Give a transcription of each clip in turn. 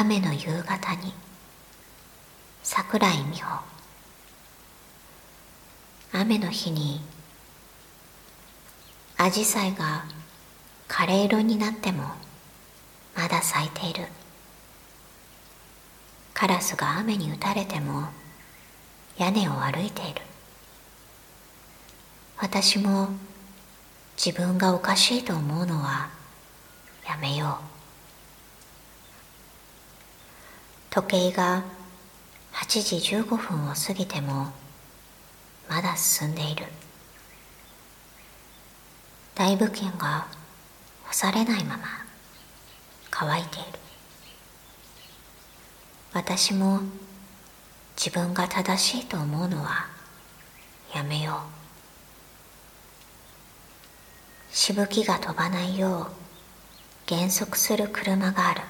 雨の夕方に桜井美穂。雨の日にアジサイが枯れ色になってもまだ咲いている。カラスが雨に打たれても屋根を歩いている。私も自分がおかしいと思うのはやめよう。時計が8時15分を過ぎてもまだ進んでいる。大部券が干されないまま乾いている。私も自分が正しいと思うのはやめよう。しぶきが飛ばないよう減速する車がある。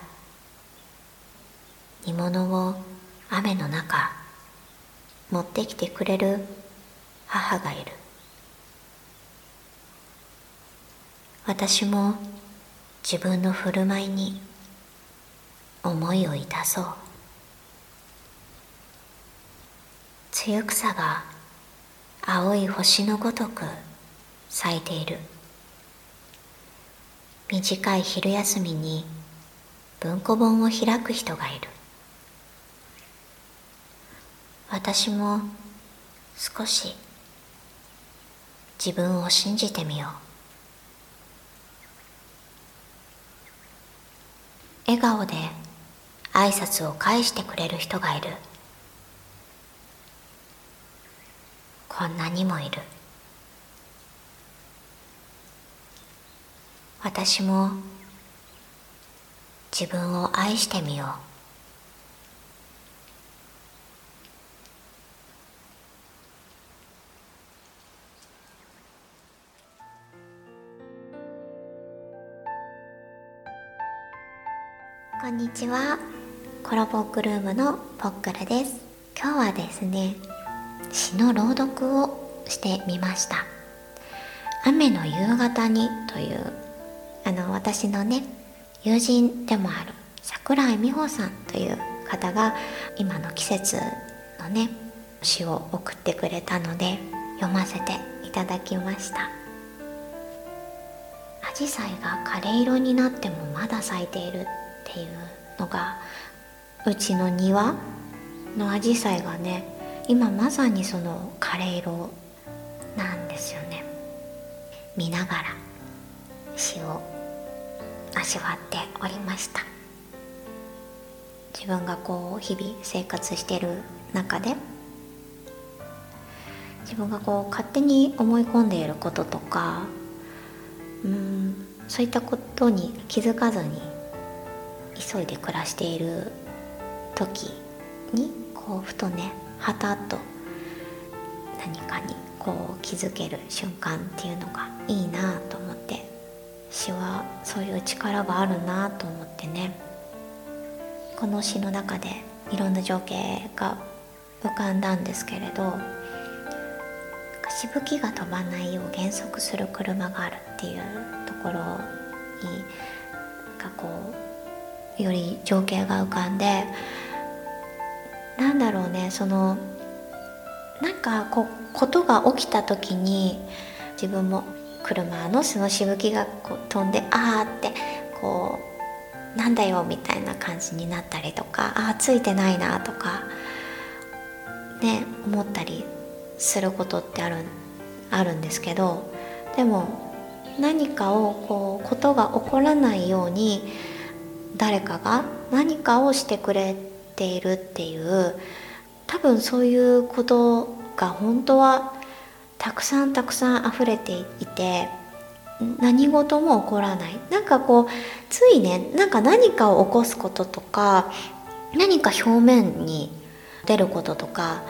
煮物を雨の中持ってきてくれる母がいる。私も自分の振る舞いに思いをいたそう。露草が青い星のごとく咲いている。短い昼休みに文庫本を開く人がいる。私も少し自分を信じてみよう。笑顔で挨拶を返してくれる人がいる。こんなにもいる。私も自分を愛してみよう。こんにちは。コラボックルームのポックルです。今日はですね詩の朗読をしてみました。雨の夕方にというあの私のね友人でもある桜井美穂さんという方が今の季節のね詩を送ってくれたので読ませていただきました。アジサイが枯れ色になってもまだ咲いている。っていうのがうちの庭のアジサイがね今まさにその枯れ色なんですよね。見ながら詩を味わっておりました。自分がこう日々生活してる中で自分がこう勝手に思い込んでいることとかうんそういったことに気づかずに急いで暮らしている時にこうふとねはたっと何かにこう気づける瞬間っていうのがいいなと思って詩はそういう力があるなと思ってね。この詩の中でいろんな情景が浮かんだんですけれどしぶきが飛ばないよう減速する車があるっていうところにがこうより情景が浮かんでなんだろうねそのなんかこうことが起きた時に自分も車のそのしぶきがこう飛んでああってこうなんだよみたいな感じになったりとかああついてないなとかね思ったりすることってあるあるんですけどでも何かをこうことが起こらないように誰かが何かをしてくれているっていう多分そういうことが本当はたくさんたくさん溢れていて何事も起こらない。なんかこうついねなんか何かを起こすこととか何か表面に出ることとか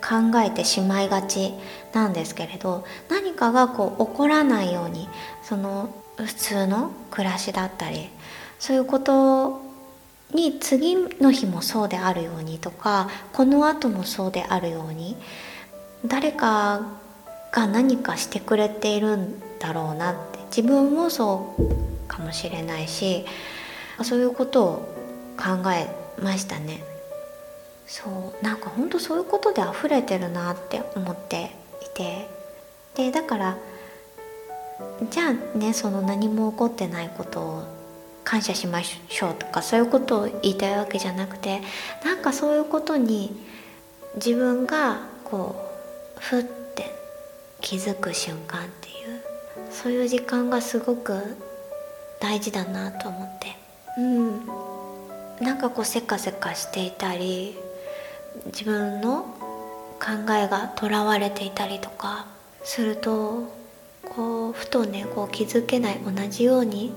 考えてしまいがちなんですけれど何かがこう起こらないようにその普通の暮らしだったりそういうことに次の日もそうであるようにとかこの後もそうであるように誰かが何かしてくれているんだろうなって自分もそうかもしれないしそういうことを考えましたね。そうなんかほんとそういうことで溢れてるなって思っていて。でだからじゃあねその何も起こってないことを感謝しましょうとかそういうことを言いたいわけじゃなくてなんかそういうことに自分がこうふって気づく瞬間っていうそういう時間がすごく大事だなと思って。うん。なんかこうせかせかしていたり自分の考えがとらわれていたりとかするとこうふとねこう気づけない同じように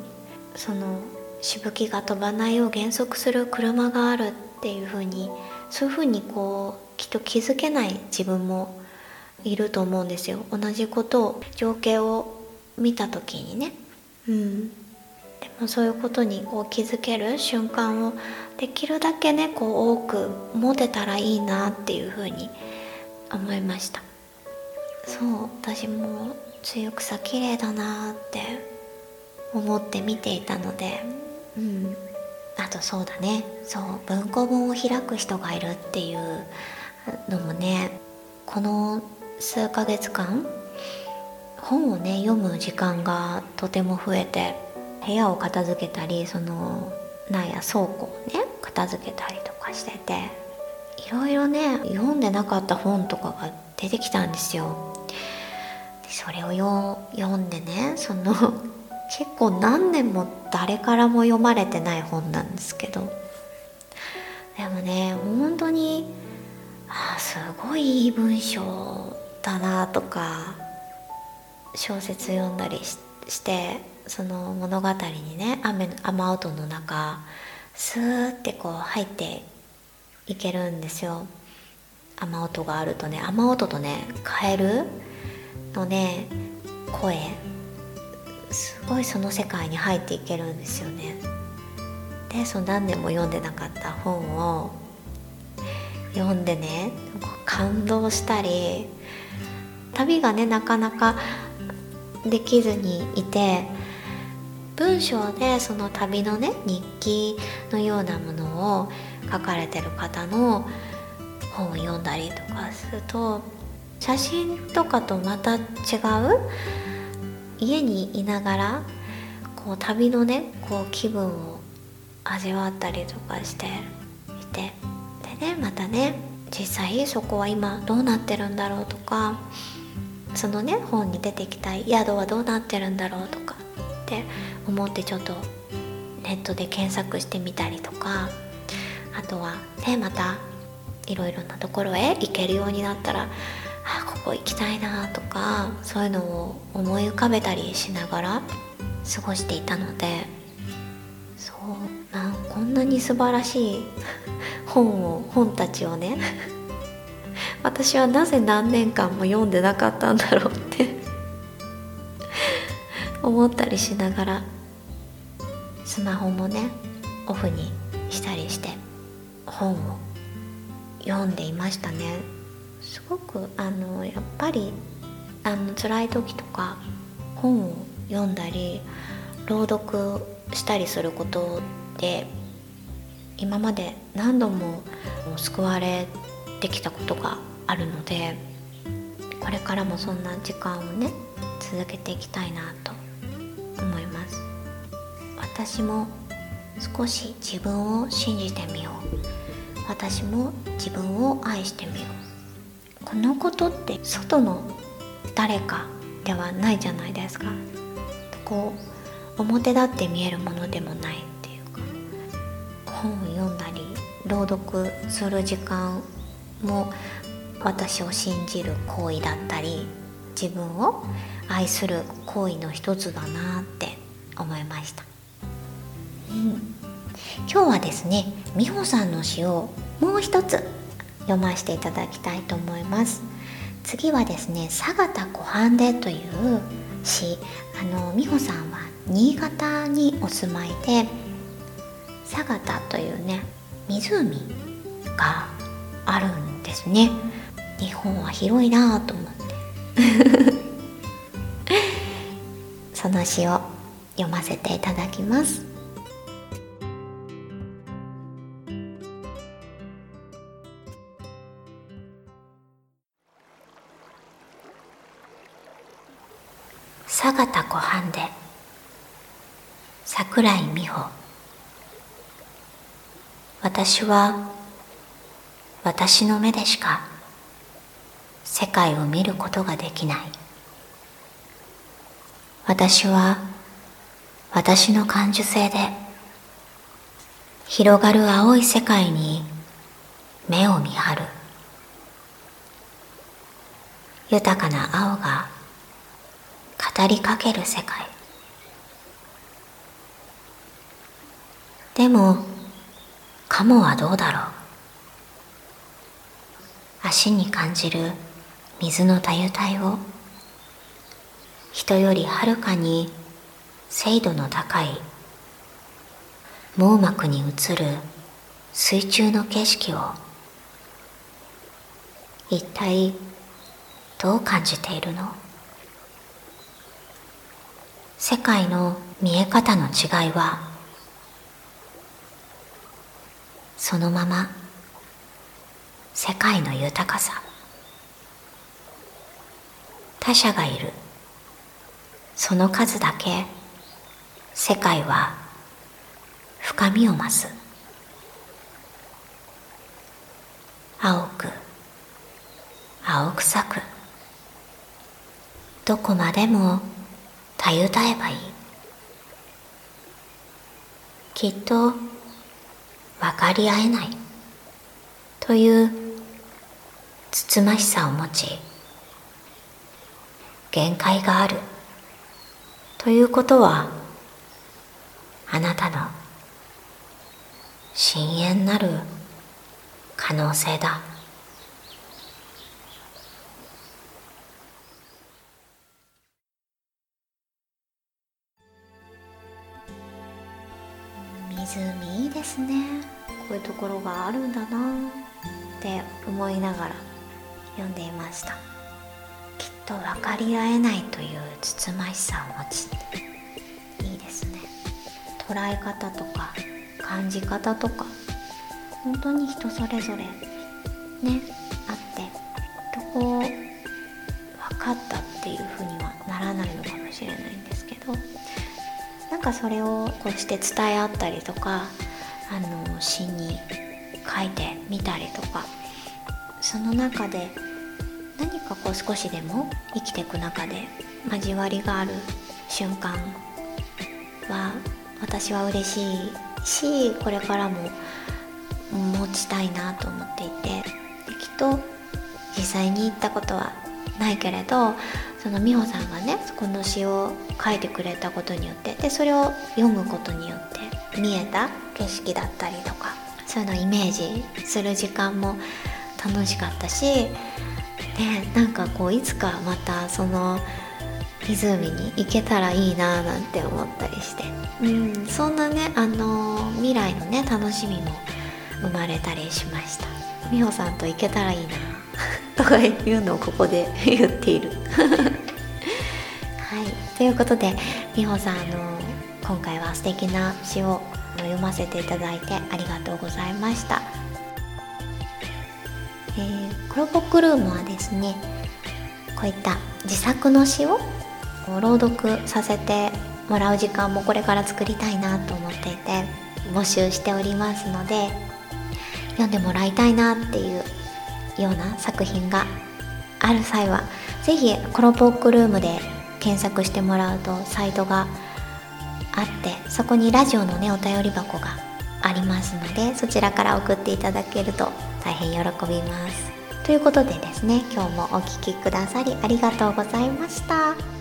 そのしぶきが飛ばないよう減速する車があるっていう風にそういう風にこうきっと気づけない自分もいると思うんですよ。同じことを情景を見た時にね。うん。でもそういうことにこう気づける瞬間をできるだけねこう多く持てたらいいなっていう風に思いました。そう私も露草綺麗だなって思って見ていたのでうんあとそうだねそう文庫本を開く人がいるっていうのもねこの数ヶ月間本をね読む時間がとても増えて部屋を片付けたりそのなんや倉庫をね片付けたりとかしてていろいろね読んでなかった本とかが出てきたんですよ。それを読んでねその結構何年も誰からも読まれてない本なんですけど。でもね本当にあすごいいい文章だなとか小説読んだりしてその物語にね雨雨音の中スーってこう入っていけるんですよ。雨音があるとね雨音とねカエルのね声。すごいその世界に入っていけるんですよね。でその何年も読んでなかった本を読んでね感動したり旅がねなかなかできずにいて文章でその旅のね日記のようなものを書かれてる方の本を読んだりとかすると写真とかとまた違う家にいながらこう旅のねこう気分を味わったりとかしていてでねまたね実際そこは今どうなってるんだろうとかそのね本に出てきた宿はどうなってるんだろうとかって思ってちょっとネットで検索してみたりとかあとはねまたいろいろなところへ行けるようになったらあここ行きたいなとかそういうのを思い浮かべたりしながら過ごしていたのでそうなんこんなに素晴らしい本を本たちをね 私はなぜ何年間も読んでなかったんだろうって 思ったりしながらスマホもねオフにしたりして本を読んでいましたね。すごくあのやっぱりあの辛い時とか本を読んだり朗読したりすることで今まで何度も救われてきたことがあるのでこれからもそんな時間をね続けていきたいなと思います。私も少し自分を信じてみよう。私も自分を愛してみよう。このことって外の誰かではないじゃないですか。こう表立って見えるものでもないっていうか。本を読んだり朗読する時間も私を信じる行為だったり自分を愛する行為の一つだなって思いました、うん、今日はですね美穂さんの詩をもう一つ読ませていただきたいと思います。次はですね「佐賀湖畔で」という詩。あの美穂さんは新潟にお住まいで佐賀というね湖があるんですね。日本は広いなと思って。その詩を読ませていただきます。佐賀田湖畔で桜井美穂。私は私の目でしか世界を見ることができない。私は私の感受性で広がる青い世界に目を見張る。豊かな青が語りかける世界。でもカモはどうだろう。足に感じる水のたゆたいを人よりはるかに精度の高い網膜に映る水中の景色を一体どう感じているの？世界の見え方の違いはそのまま世界の豊かさ。他者がいる。その数だけ世界は深みを増す。青く青臭く。どこまでもたゆたえばいい。きっと分かり合えない。というつつましさを持ち限界がある。ということはあなたの深淵なる可能性だ。湖いいですね。こういうところがあるんだなって思いながら読んでいました。きっと分かり合えないというつつましさを持ちいいですね。捉え方とか感じ方とか。本当に人それぞれねあって。とこ分かったっていうふうにはならないのかもしれないんですけど。かそれをこうして伝え合ったりとかあの詩に書いてみたりとかその中で何かこう少しでも生きていく中で交わりがある瞬間は私は嬉しいしこれからも持ちたいなと思っていてきっと実際に行ったことはないけれどその美穂さんがねこの詩を書いてくれたことによってでそれを読むことによって見えた景色だったりとかそういうのをイメージする時間も楽しかったしでなんかこういつかまたその湖に行けたらいいななんて思ったりしてうんそんなねあの未来のね楽しみも生まれたりしました。美穂さんと行けたらいいな。とかいうのをここで 言っている。はい。ということで美穂さんあの今回は素敵な詩を読ませていただいてありがとうございました、えー、クロポックルームはですねこういった自作の詩を朗読させてもらう時間もこれから作りたいなと思っていて募集しておりますので読んでもらいたいなっていうような作品がある際は是非コロポックルームで検索してもらうとサイトがあってそこにラジオのねお便り箱がありますのでそちらから送っていただけると大変喜びますということでですね今日もお聴きくださりありがとうございました。